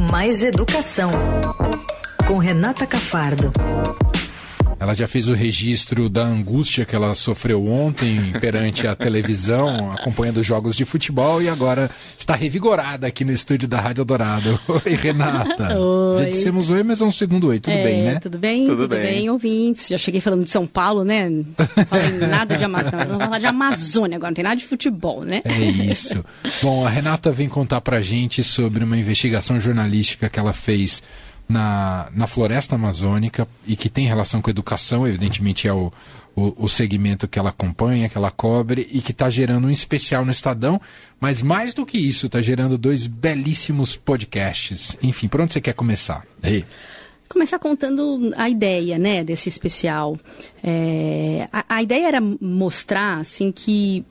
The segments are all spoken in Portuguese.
Mais Educação, com Renata Cafardo. Ela já fez o registro da angústia que ela sofreu ontem perante a televisão, acompanhando jogos de futebol, e agora está revigorada aqui no estúdio da Rádio Dourado. Oi, Renata. Oi. Já dissemos oi, mas é um segundo oi. Tudo É, bem, né? Tudo bem? Tudo bem. ouvintes. Já cheguei falando de São Paulo, né? Não falei nada de Amazônia. Vamos falar de Amazônia agora, não tem nada de futebol, né? É isso. Bom, a Renata vem contar pra gente sobre uma investigação jornalística que ela fez na, na floresta amazônica e que tem relação com educação, evidentemente é o, o, o segmento que ela acompanha, que ela cobre e que está gerando um especial no Estadão, mas mais do que isso, está gerando dois belíssimos podcasts. Enfim, por onde você quer começar? Aí. Começar contando a ideia, né, desse especial. É, a, a ideia era mostrar, assim, que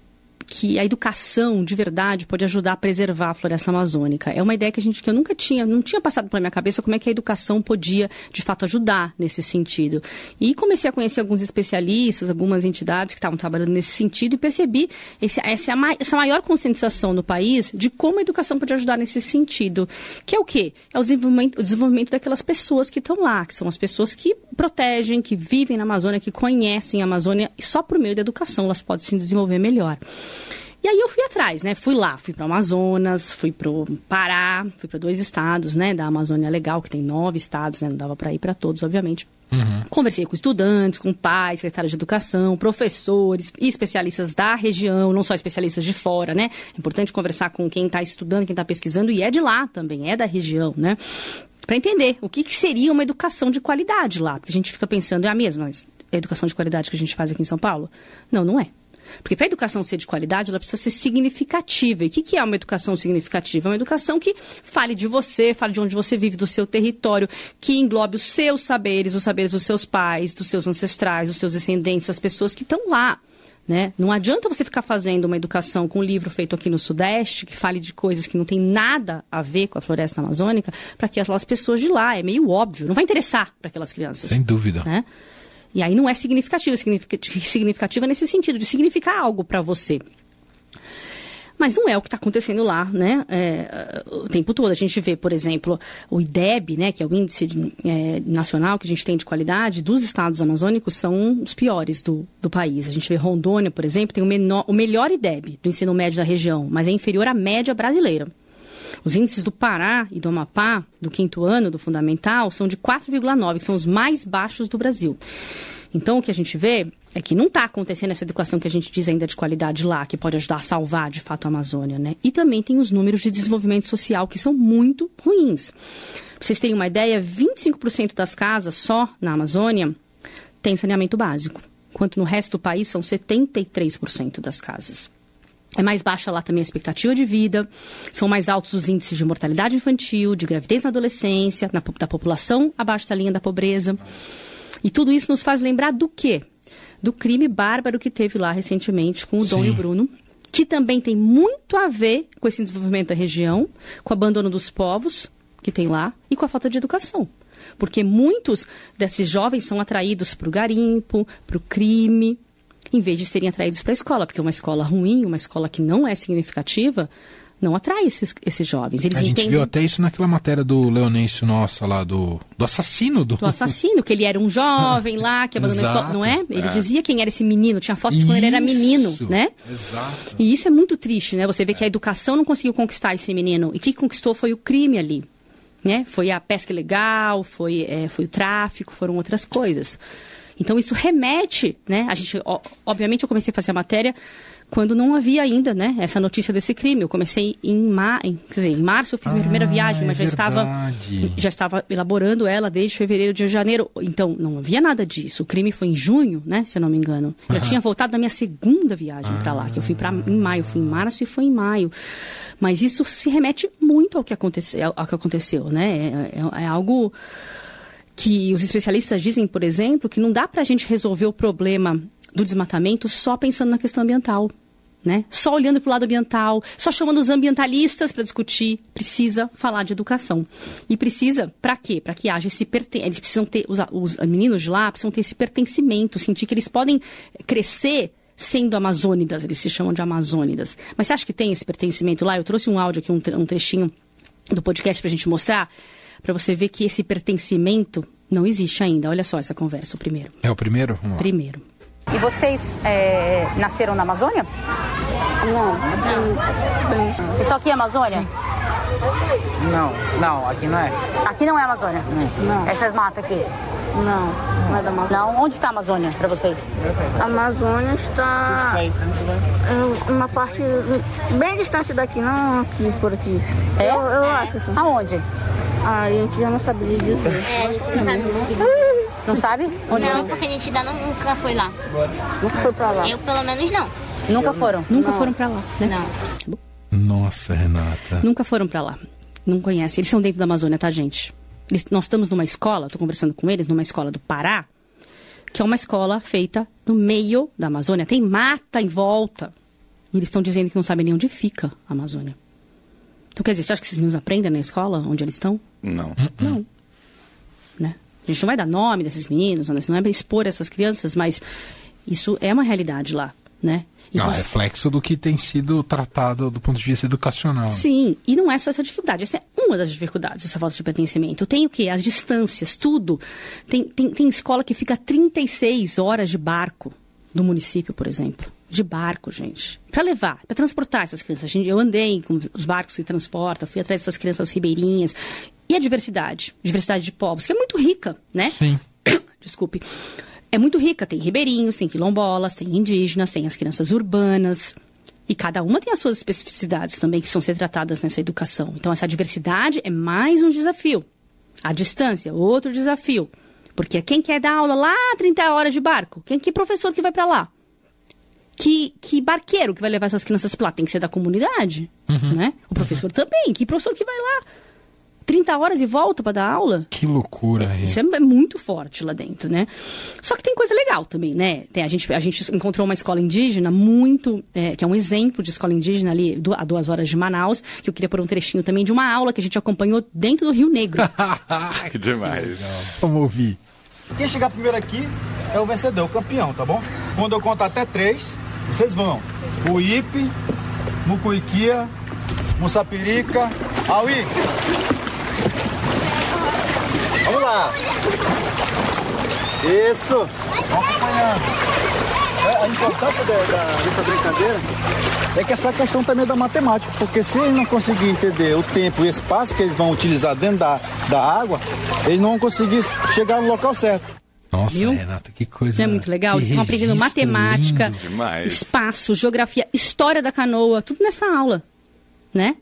que a educação de verdade pode ajudar a preservar a floresta amazônica. É uma ideia que a gente que eu nunca tinha, não tinha passado pela minha cabeça como é que a educação podia de fato ajudar nesse sentido. E comecei a conhecer alguns especialistas, algumas entidades que estavam trabalhando nesse sentido e percebi esse, essa, é essa maior conscientização no país de como a educação pode ajudar nesse sentido. Que é o quê? É o desenvolvimento, o desenvolvimento daquelas pessoas que estão lá, que são as pessoas que protegem, que vivem na Amazônia, que conhecem a Amazônia e só por meio da educação elas podem se desenvolver melhor. E aí eu fui atrás, né? Fui lá, fui para o Amazonas, fui para o Pará, fui para dois estados, né? Da Amazônia Legal, que tem nove estados, né? Não dava para ir para todos, obviamente. Conversei com estudantes, com pais, secretários de educação, professores e especialistas da região, não só especialistas de fora, né? É importante conversar com quem está estudando, quem está pesquisando e é de lá também, é da região, né? Para entender o que, que seria uma educação de qualidade lá. Porque a gente fica pensando, é a mesma mas é a educação de qualidade que a gente faz aqui em São Paulo? Não, não é. Porque para a educação ser de qualidade, ela precisa ser significativa. E o que, que é uma educação significativa? É uma educação que fale de você, fale de onde você vive, do seu território, que englobe os seus saberes, os saberes dos seus pais, dos seus ancestrais, dos seus descendentes, as pessoas que estão lá. Né? Não adianta você ficar fazendo uma educação com um livro feito aqui no Sudeste, que fale de coisas que não tem nada a ver com a floresta amazônica, para aquelas pessoas de lá. É meio óbvio, não vai interessar para aquelas crianças Sem dúvida. né? E aí não é significativo, significativo é nesse sentido, de significar algo para você. Mas não é o que está acontecendo lá, né? É, o tempo todo. A gente vê, por exemplo, o IDEB, né, que é o Índice de- é, Nacional que a gente tem de qualidade, dos estados amazônicos são os piores do, do país. A gente vê Rondônia, por exemplo, tem o, menor, o melhor IDEB do ensino médio da região, mas é inferior à média brasileira. Os índices do Pará e do Amapá, do quinto ano do fundamental, são de 4,9, que são os mais baixos do Brasil. Então, o que a gente vê é que não está acontecendo essa educação que a gente diz ainda de qualidade lá, que pode ajudar a salvar, de fato, a Amazônia, né? E também tem os números de desenvolvimento social, que são muito ruins. Pra vocês terem uma ideia, 25% das casas só na Amazônia tem saneamento básico, enquanto no resto do país são 73% das casas. É mais baixa lá também a expectativa de vida, são mais altos os índices de mortalidade infantil, de gravidez na adolescência, na, da população abaixo da linha da pobreza. E tudo isso nos faz lembrar do quê? Do crime bárbaro que teve lá recentemente com o Dom Sim. e o Bruno, que também tem muito a ver com esse desenvolvimento da região, com o abandono dos povos que tem lá e com a falta de educação. Porque muitos desses jovens são atraídos para o garimpo, para o crime, em vez de serem atraídos para a escola, porque uma escola ruim, uma escola que não é significativa, não atrai esses, esses jovens. Eles A gente entendem viu até isso naquela matéria do Leonêncio nossa lá, do, do assassino do. do assassino, que ele era um jovem lá, que abandonou a escola, não é? Ele é. dizia quem era esse menino, tinha foto de quando ele era menino, né? Exato. E isso é muito triste, né? Você vê que a educação não conseguiu conquistar esse menino. E o que conquistou foi o crime ali. Né? Foi a pesca ilegal, foi, é, foi o tráfico, foram outras coisas. Então isso remete, né? A gente, obviamente, eu comecei a fazer a matéria quando não havia ainda, né? Essa notícia desse crime. Eu comecei em, ma em, quer dizer, em março, eu fiz minha Ah, primeira viagem, é mas já estava já estava elaborando ela desde fevereiro de janeiro. Então, não havia nada disso. O crime foi em junho, né? Se eu não me engano. Já tinha voltado da minha segunda viagem para lá, que eu fui para em maio. Fui em março e foi em maio. Mas isso se remete muito ao que aconteceu, ao que aconteceu né? É, é- é algo que os especialistas dizem, por exemplo, que não dá para a gente resolver o problema do desmatamento só pensando na questão ambiental. Né? Só olhando para o lado ambiental, só chamando os ambientalistas para discutir, precisa falar de educação. E precisa, para quê? Para que haja esse perten eles precisam ter, os, os meninos de lá precisam ter esse pertencimento, sentir que eles podem crescer sendo amazônidas, eles se chamam de amazônidas. Mas você acha que tem esse pertencimento lá? Eu trouxe um áudio aqui, um trechinho do podcast para a gente mostrar, para você ver que esse pertencimento não existe ainda. Olha só essa conversa, o primeiro. É o primeiro? Vamos lá. Primeiro. E vocês é, nasceram na Amazônia? Não. Isso aqui é Amazônia? Não, não, aqui não é. Aqui não é Amazônia? Não. Essas matas aqui? Não, não é da Amazônia. Não? Onde está a Amazônia para vocês? A Amazônia está em uma parte bem distante daqui, não aqui, por aqui. É? Eu, eu acho assim. Aonde? Ah, a gente já não sabia dizer. É, a gente não sabe. Não sabe? Onde Não, porque a gente ainda não- nunca foi lá. Nunca foi pra lá. Eu, pelo menos, não. Nunca foram? Nunca foram para lá, né? Não. Nossa, Renata. Nunca foram para lá. Não conhecem. Eles são dentro da Amazônia, tá, gente? Eles- nós estamos numa escola, estou conversando com eles, numa escola do Pará, que é uma escola feita no meio da Amazônia. Tem mata em volta. E eles estão dizendo que não sabem nem onde fica a Amazônia. Então, quer dizer, você acha que esses meninos aprendem na escola onde eles estão? Não. Não. Né? A gente não vai dar nome desses meninos, não é para expor essas crianças, mas isso é uma realidade lá, né? Não, Então, é reflexo do que tem sido tratado do ponto de vista educacional. Sim, e não é só essa dificuldade, essa é uma das dificuldades, essa falta de pertencimento. Tem o quê? As distâncias, tudo. Tem, tem, tem escola que fica 36 horas de barco do município, por exemplo. De barco, gente. Para levar, para transportar essas crianças. Eu andei com os barcos que transportam, fui atrás dessas crianças ribeirinhas. E a diversidade, diversidade de povos, que é muito rica, né? Sim. Desculpe. É muito rica. Tem ribeirinhos, tem quilombolas, tem indígenas, tem as crianças urbanas. E cada uma tem as suas especificidades também que precisam ser tratadas nessa educação. Então, essa diversidade é mais um desafio. A distância, outro desafio. Porque quem quer dar aula lá 30 horas de barco? Quem que professor que vai para lá? Que, que barqueiro que vai levar essas crianças para lá? Tem que ser da comunidade, né? O professor também. Que professor que vai lá 30 horas e volta para dar aula? Que loucura, Rê. Isso é, é muito forte lá dentro, né? Só que tem coisa legal também, né? Tem, a, gente, a gente encontrou uma escola indígena muito, é, que é um exemplo de escola indígena ali, du- a duas horas de Manaus, que eu queria pôr um trechinho também de uma aula que a gente acompanhou dentro do Rio Negro. Que demais. Vamos ouvir. Quem chegar primeiro aqui é o vencedor, o campeão, tá bom? Quando eu contar até três, vocês vão. Uípe, Mucuiquia, Mussapirica, Auí. Vamos lá. Isso. Vamos acompanhando. É, a importância da- dessa brincadeira é que essa questão também é da matemática, porque se eles não conseguirem entender o tempo e o espaço que eles vão utilizar dentro da, da água, eles não vão conseguir chegar no local certo. Nossa, Viu? Renata, que coisa. Isso é muito legal. Eles estão aprendendo matemática, espaço, geografia, história da canoa, tudo nessa aula, né?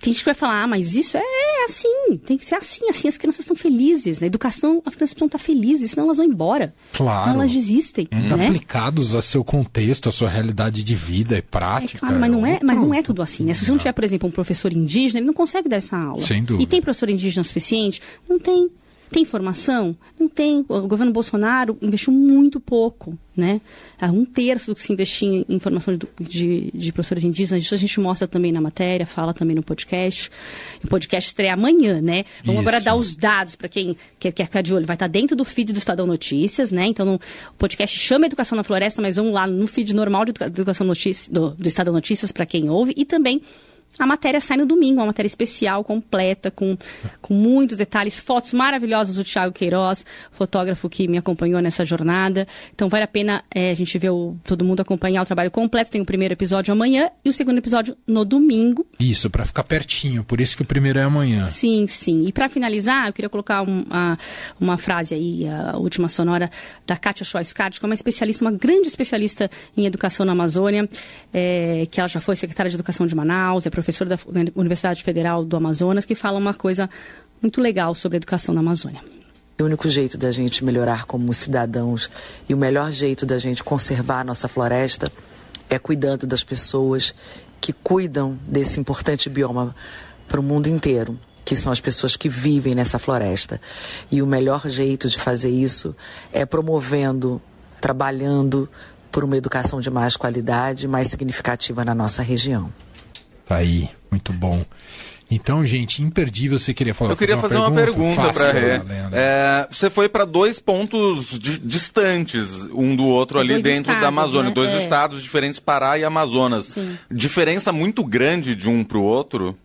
Tem gente que vai falar, ah, mas isso é assim, tem que ser assim, assim as crianças estão felizes. Na educação, as crianças precisam estar felizes, senão elas vão embora. Claro. Senão elas desistem, Muito né? aplicados ao seu contexto, à sua realidade de vida e É prática. claro, mas não é, mas não é tudo assim, né? Se você não tiver, por exemplo, um professor indígena, ele não consegue dar essa aula. Sem dúvida. E tem professor indígena suficiente? Não tem. Tem informação? Não tem. O governo Bolsonaro investiu muito pouco, né? Ah, Um terço do que se investia em formação de, de, de professores indígenas, isso a gente mostra também na matéria, fala também no podcast. O podcast estreia amanhã, né? Vamos agora Isso. dar os dados para quem quer, quer ficar de olho. Vai estar dentro do feed do Estadão Notícias, né? Então, no- o podcast chama Educação na Floresta, mas vamos lá no feed normal de Educa- Educação Notícias, do, do Estadão Notícias para quem ouve. E também a matéria sai no domingo, uma matéria especial, completa, com, com muitos detalhes, fotos maravilhosas do Thiago Queiroz, fotógrafo que me acompanhou nessa jornada. Então vale a pena eh, a gente ver o, todo mundo acompanhar o trabalho completo. Tem o primeiro episódio amanhã e o segundo episódio no domingo. Isso, pra ficar pertinho. Por isso que o primeiro é amanhã. Sim, sim. E para finalizar, eu queria colocar um- a- uma frase aí, a última sonora da Kátia Schweizkart, que é uma especialista, uma grande especialista em educação na Amazônia, é, que ela já foi secretária de Educação de Manaus, é professora da Fu- Universidade Federal do Amazonas, que fala uma coisa muito legal sobre a educação na Amazônia. O único jeito da gente melhorar como cidadãos e o melhor jeito da gente conservar a nossa floresta é cuidando das pessoas que cuidam desse importante bioma para o mundo inteiro, que são as pessoas que vivem nessa floresta. E o melhor jeito de fazer isso é promovendo, trabalhando por uma educação de mais qualidade, mais significativa na nossa região. Tá aí, muito bom. Então, gente, imperdível. Você queria falar? Eu queria fazer uma pergunta Faça, para Rê. É, você foi para dois pontos di- distantes um do outro ali Dois dentro da estados, Amazônia, né? dois É. estados diferentes, Pará e Amazonas. Sim. Diferença muito grande de um para o outro.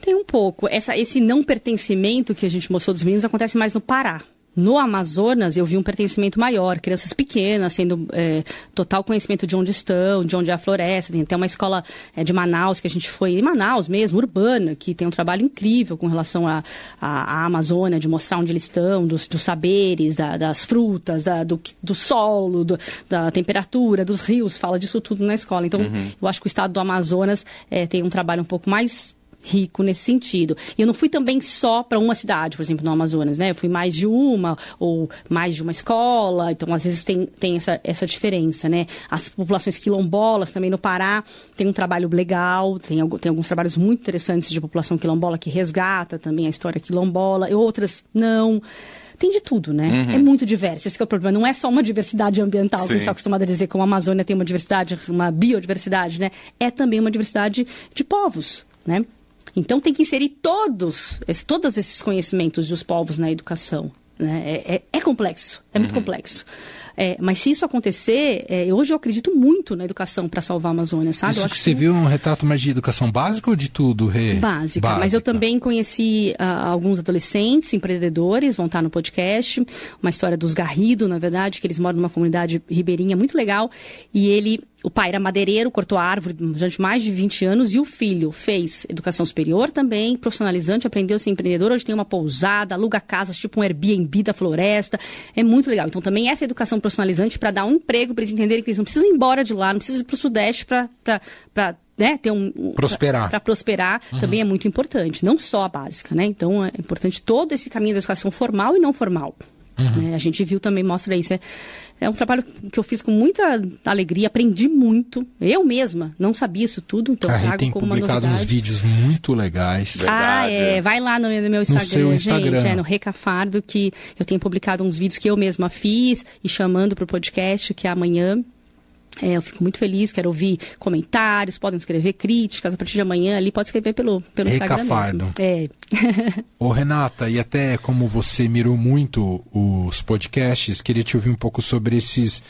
Tem um pouco. Essa, esse não pertencimento que a gente mostrou dos meninos acontece mais no Pará. No Amazonas, eu vi um pertencimento maior, crianças pequenas, tendo é, total conhecimento de onde estão, de onde é a floresta. Tem até uma escola é, de Manaus, que a gente foi, em Manaus mesmo, urbana, que tem um trabalho incrível com relação à à- à Amazônia, de mostrar onde eles estão, dos, dos saberes, da- das frutas, da- do, do solo, do- da temperatura, dos rios, fala disso tudo na escola. Então, eu acho que o estado do Amazonas é, tem um trabalho um pouco mais rico nesse sentido. E eu não fui também só para uma cidade, por exemplo, no Amazonas, né? Eu fui mais de uma ou mais de uma escola, então às vezes tem, tem essa, essa diferença, né? As populações quilombolas também no Pará tem um trabalho legal, tem, tem alguns trabalhos muito interessantes de população quilombola que resgata também a história quilombola, e outras não. Tem de tudo, né? É muito diverso. Esse que é o problema. Não é só uma diversidade ambiental, que a gente Sim. está acostumado a dizer como a Amazônia tem uma diversidade, uma biodiversidade, né? É também uma diversidade de povos, né? Então tem que inserir todos, esse- todos esses conhecimentos dos povos na educação. Né? É, é- é complexo, é muito complexo. É, mas se isso acontecer, é, hoje eu acredito muito na educação para salvar a Amazônia, sabe? Eu Isso acho que você viu um retrato mais de educação básica ou de tudo, Rê? Básica, mas eu também conheci ah, alguns adolescentes empreendedores, vão estar no podcast, uma história dos Garrido, na verdade, que eles moram numa comunidade ribeirinha muito legal, e ele, o pai era madeireiro, cortou árvore durante mais de 20 anos, e o filho fez educação superior também, profissionalizante, aprendeu a ser empreendedor, hoje tem uma pousada, aluga casas, tipo um Airbnb da floresta, é muito legal. Então também essa educação profissionalizante para dar um emprego, para eles entenderem que eles não precisam ir embora de lá, não precisam ir para o Sudeste para né, ter um... Prosperar. pra prosperar também é muito importante, não só a básica, né? Então é importante todo esse caminho da educação formal e não formal. né? A gente viu também, mostra isso. É, é um trabalho que eu fiz com muita alegria, aprendi muito. Eu mesma não sabia isso tudo, então Rê trago tem como uma publicado uns vídeos muito legais. Ah, Verdade. é. Vai lá no, no meu Instagram, seu Instagram. gente. É no Recafardo, que eu tenho publicado uns vídeos que eu mesma fiz e chamando para o podcast, que é amanhã. É, eu fico muito feliz, quero ouvir comentários, podem escrever críticas. A partir de amanhã ali pode escrever pelo, pelo Instagram mesmo. É. Ô Renata, e até como você mirou muito os podcasts, queria te ouvir um pouco sobre esses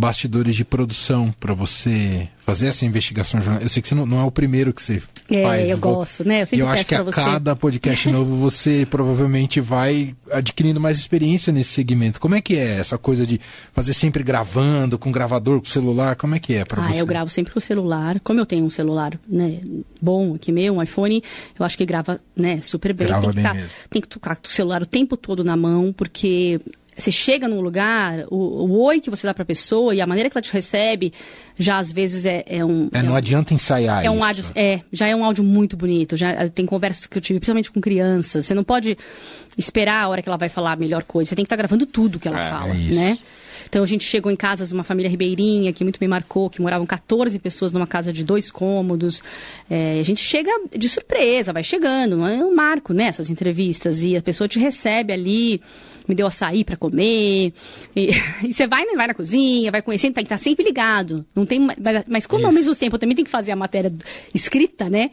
bastidores de produção para você fazer essa investigação jornalística. Eu sei que você não, não é o primeiro que você É, faz. eu Vou- gosto, né? Eu sempre eu acho que a você. cada podcast novo você provavelmente vai adquirindo mais experiência nesse segmento. Como é que é essa coisa de fazer sempre gravando, com gravador, com celular? Como é que é para Ah, você? eu gravo sempre com o celular. Como eu tenho um celular né, bom aqui meu, um iPhone, eu acho que grava né, super bem. Grava tem, que bem tá- mesmo. tem que tocar com o celular o tempo todo na mão, porque você chega num lugar, o, o oi que você dá pra pessoa e a maneira que ela te recebe, já às vezes é, é um. É, não um- adianta ensaiar é um isso. áudio, é, já é um áudio muito bonito. Já eh, tem conversas que eu tive, principalmente com crianças. Você não pode esperar a hora que ela vai falar a melhor coisa. Você tem que estar gravando tudo que ela É, fala, é né? Então a gente chegou em casa de uma família ribeirinha que muito me marcou, que moravam 14 pessoas numa casa de dois cômodos. É, a gente chega de surpresa, vai chegando, é um marco nessas entrevistas e a pessoa te recebe ali, me deu açaí para comer e, e você vai, né, vai na cozinha, vai conhecendo, tem que estar sempre ligado. Não tem, ma- mas, mas como ao Isso. mesmo tempo eu também tenho que fazer a matéria escrita, né?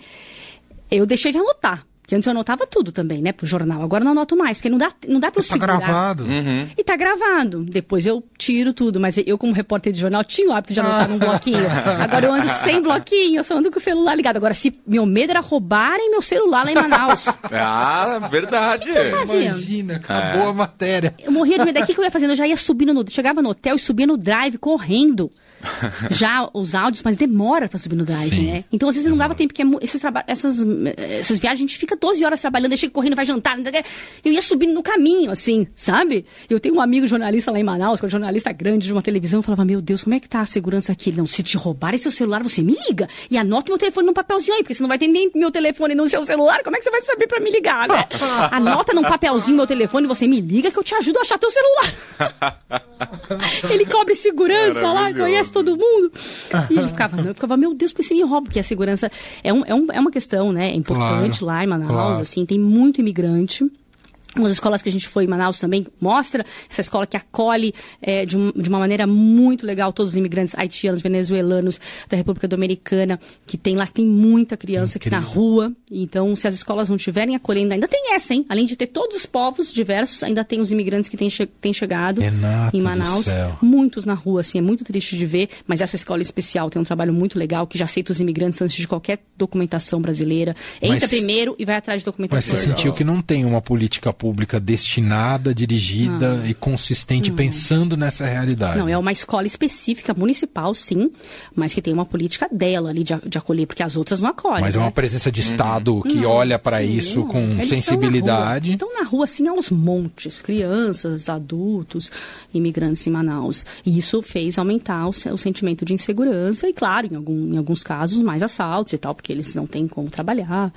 Eu deixei de anotar. Porque antes eu anotava tudo também, né, pro jornal. Agora eu não anoto mais, porque não dá, não dá pra eu Tá segurar. gravado. E tá gravado. Depois eu tiro tudo. Mas eu, como repórter de jornal, tinha o hábito de anotar num bloquinho. Agora eu ando sem bloquinho, eu só ando com o celular ligado. Agora, se meu medo era roubarem meu celular lá em Manaus. Ah, verdade. fazia? Imagina, acabou É. a matéria. Eu morria de medo. O que, que eu ia fazendo? Eu já ia subindo no. Chegava no hotel e subia no drive correndo. Já os áudios, mas demora pra subir no drive, Sim, né? Então, às vezes, não dava tempo, porque é esses essas, essas viagens, a gente fica 12 horas trabalhando, chega correndo, vai jantar. sei o quê. Eu ia subindo no caminho, assim, sabe? Eu tenho um amigo jornalista lá em Manaus, que é um jornalista grande de uma televisão, eu falava, meu Deus, como é que tá a segurança aqui? Ele, não, se te roubarem seu celular, você me liga. E anota meu telefone num papelzinho aí, porque você não vai ter nem meu telefone no seu celular, como é que você vai saber pra me ligar, né? Anota num papelzinho meu telefone, você me liga que eu te ajudo a achar teu celular. Ele cobre segurança lá, Maravilhoso. Conhece todo mundo. E ele ficava, não, eu ficava, meu Deus, por que você me rouba? Porque a segurança é, um, é, um, é uma questão, né? É importante Claro, lá em Manaus, claro. assim, tem muito imigrante. Umas escolas que a gente foi em Manaus também mostra essa escola que acolhe é, de, um- de uma maneira muito legal todos os imigrantes haitianos, venezuelanos, da República Dominicana, que tem lá, tem muita criança que na rua. Então, se as escolas não estiverem acolhendo, ainda tem essa, hein? Além de ter todos os povos diversos, ainda tem os imigrantes que têm, che têm chegado Renata em Manaus. Muitos na rua, assim, é muito triste de ver, mas essa escola especial tem um trabalho muito legal que já aceita os imigrantes antes de qualquer documentação brasileira. Entra Mas- primeiro e vai atrás de Mas documentação. você sentiu que não tem uma política pública destinada, dirigida e consistente pensando nessa realidade. Não, é uma escola específica, municipal, sim, mas que tem uma política dela ali de, de acolher, porque as outras não acolhem. Mas é uma né? presença de Estado que Não, olha para isso não. com Eles sensibilidade. Estão na, rua, estão na rua, assim, aos montes. Crianças, adultos, imigrantes em Manaus. E isso fez aumentar o, o sentimento de insegurança e, claro, em, algum- em alguns casos, mais assaltos e tal, porque eles não têm como trabalhar.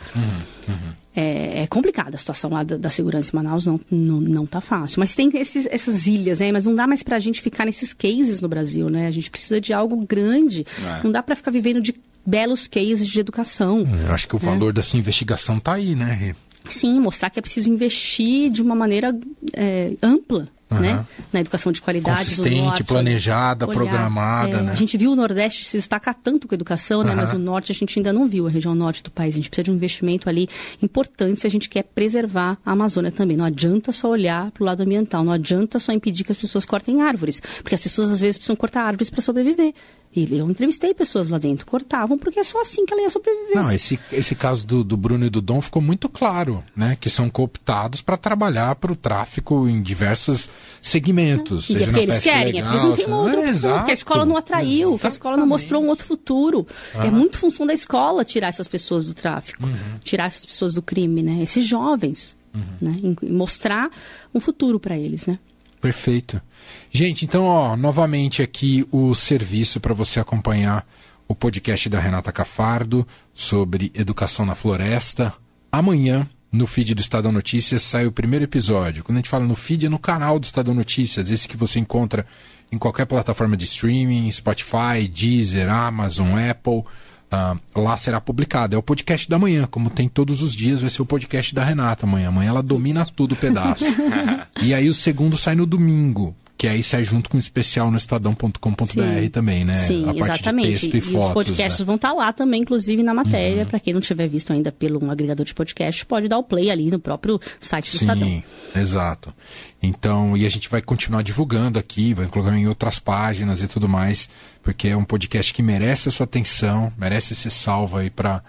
É, é complicada a situação lá da, da segurança em Manaus, não, não, não tá fácil. Mas tem esses, essas ilhas, né? Mas não dá mais pra gente ficar nesses cases no Brasil, né? A gente precisa de algo grande. É. Não dá pra ficar vivendo de belos cases de educação. Eu acho que o É. valor da sua investigação tá aí, né, Rê? Sim, mostrar que é preciso investir de uma maneira é, ampla. Aham. Né? Na educação de qualidade do Consistente, norte. planejada, olhar. programada, É, né? A gente viu o Nordeste se destacar tanto com a educação, né? Aham. mas o Norte a gente ainda não viu, a região Norte do país. A gente precisa de um investimento ali importante se a gente quer preservar a Amazônia também. Não adianta só olhar para o lado ambiental, não adianta só impedir que as pessoas cortem árvores, porque as pessoas às vezes precisam cortar árvores para sobreviver. E eu entrevistei pessoas lá dentro, cortavam, porque é só assim que ela ia sobreviver. Não, esse, esse caso do, do Bruno e do Dom ficou muito claro, né? Que são cooptados para trabalhar para o tráfico em diversos segmentos. É seja porque na eles querem, é porque eles não têm uma legal, outra é, opção, porque a escola não exato. atraiu, que a escola não mostrou um outro futuro. É Aham. muito função da escola tirar essas pessoas do tráfico, Uhum. tirar essas pessoas do crime, né? Esses jovens, né? E mostrar um futuro para eles, né? Perfeito. Gente, então, ó, novamente aqui o serviço para você acompanhar o podcast da Renata Cafardo sobre educação na floresta. Amanhã, no feed do Estadão Notícias, sai o primeiro episódio. Quando a gente fala no feed, é no canal do Estadão Notícias, esse que você encontra em qualquer plataforma de streaming, Spotify, Deezer, Amazon, Apple. Ah, lá será publicado. É o podcast da manhã, como tem todos os dias, vai ser o podcast da Renata amanhã. Amanhã ela domina tudo o pedaço. e aí o segundo sai no domingo, que aí sai junto com o especial no estadão.com.br Sim. também, né? Sim, a parte exatamente. de texto e, os fotos. podcasts né? Uhum. vão estar lá também, inclusive na matéria. Para quem não tiver visto ainda pelo um agregador de podcast, pode dar o play ali no próprio site do Estadão. Sim, exato. Então, e a gente vai continuar divulgando aqui, vai colocar em outras páginas e tudo mais, porque é um podcast que merece a sua atenção, merece ser salvo aí para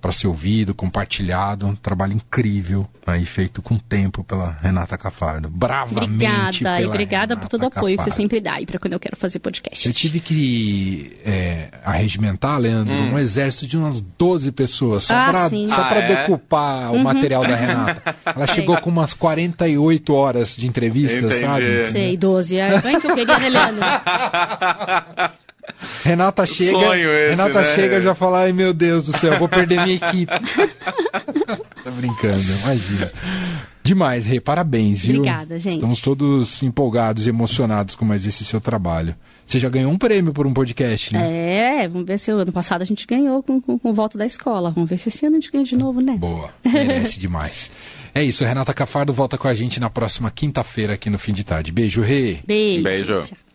para ser ouvido, compartilhado, um trabalho incrível aí feito com tempo pela Renata Cafardo. Bravamente Obrigada, e obrigada por Renata todo o apoio que você Cafardo. sempre dá e para quando eu quero fazer podcast. Eu tive que é, arregimentar, Leandro, um exército de umas 12 pessoas só Ah, para Ah, pra é? decupar o Uhum. material da Renata. Ela chegou com umas 48 horas de entrevista, Entendi. sabe? Sei, 12. É bem que eu queria, né, Leandro? Renata chega, Sonho esse, Renata né? chega e já fala, ai meu Deus do céu, vou perder minha equipe. tá brincando, imagina. Demais, Rei, parabéns, viu? Obrigada, gente. Estamos todos empolgados e emocionados com mais esse seu trabalho. Você já ganhou um prêmio por um podcast, né? É, vamos ver se o ano passado a gente ganhou com, com, com volta da escola. Vamos ver se esse ano a gente ganha de novo, né? Boa, merece demais. É isso, Renata Cafardo volta com a gente na próxima quinta-feira aqui no Fim de Tarde. Beijo, Rei. Beijo. Beijo. Tchau.